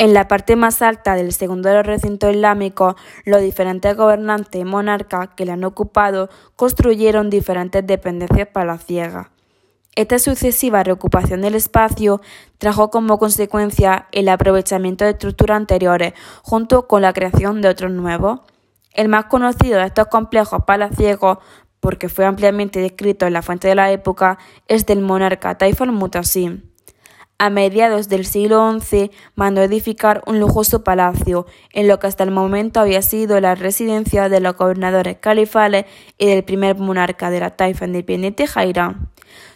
En la parte más alta del segundo de los recintos islámicos, los diferentes gobernantes y monarcas que la han ocupado construyeron diferentes dependencias palaciegas. Esta sucesiva reocupación del espacio trajo como consecuencia el aprovechamiento de estructuras anteriores junto con la creación de otros nuevos. El más conocido de estos complejos palaciegos, porque fue ampliamente descrito en la fuente de la época, es del monarca Taifur Mutasim a mediados del siglo XI mandó edificar un lujoso palacio, en lo que hasta el momento había sido la residencia de los gobernadores califales y del primer monarca de la taifa independiente Jaira.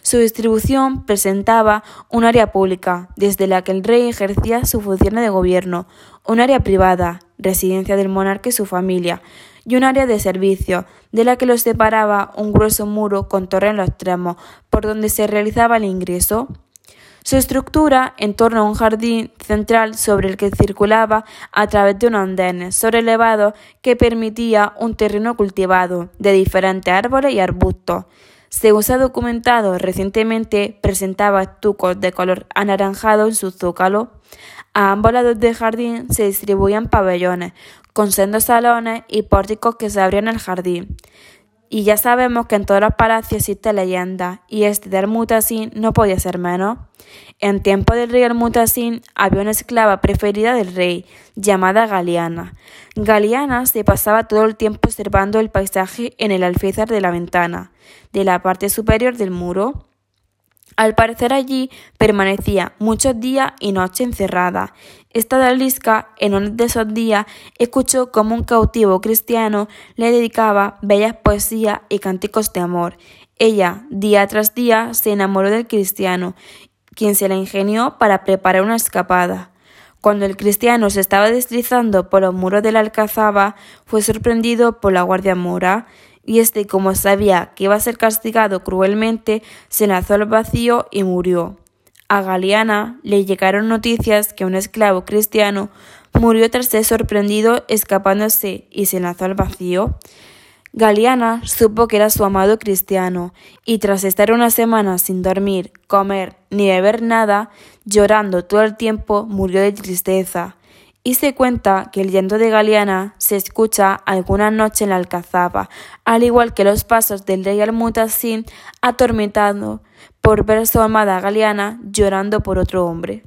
Su distribución presentaba un área pública, desde la que el rey ejercía su funciones de gobierno, un área privada, residencia del monarca y su familia, y un área de servicio, de la que los separaba un grueso muro con torre en los extremos, por donde se realizaba el ingreso. Su estructura en torno a un jardín central sobre el que circulaba a través de un andén elevado que permitía un terreno cultivado de diferentes árboles y arbustos. Según se ha documentado recientemente, presentaba estucos de color anaranjado en su zócalo. A ambos lados del jardín se distribuían pabellones, con sendos salones y pórticos que se abrían al jardín. Y ya sabemos que en todos los palacios existe leyenda, y este de Almutasin no podía ser menos. En tiempo del rey Almutasin había una esclava preferida del rey, llamada Galiana. Galiana se pasaba todo el tiempo observando el paisaje en el alféizar de la ventana, de la parte superior del muro. Al parecer allí permanecía muchos días y noches encerrada. Esta dalisca, en uno de esos días, escuchó como un cautivo cristiano le dedicaba bellas poesías y cánticos de amor. Ella, día tras día, se enamoró del cristiano, quien se la ingenió para preparar una escapada. Cuando el cristiano se estaba deslizando por los muros de la alcazaba, fue sorprendido por la guardia mora y este, como sabía que iba a ser castigado cruelmente, se lanzó al vacío y murió. A Galiana le llegaron noticias que un esclavo cristiano murió tras ser sorprendido escapándose y se lanzó al vacío. Galiana supo que era su amado cristiano, y tras estar una semana sin dormir, comer ni beber nada, llorando todo el tiempo, murió de tristeza y se cuenta que el llanto de Galiana se escucha alguna noche en la alcazaba, al igual que los pasos del rey Almutasin atormentado por ver a su amada Galiana llorando por otro hombre.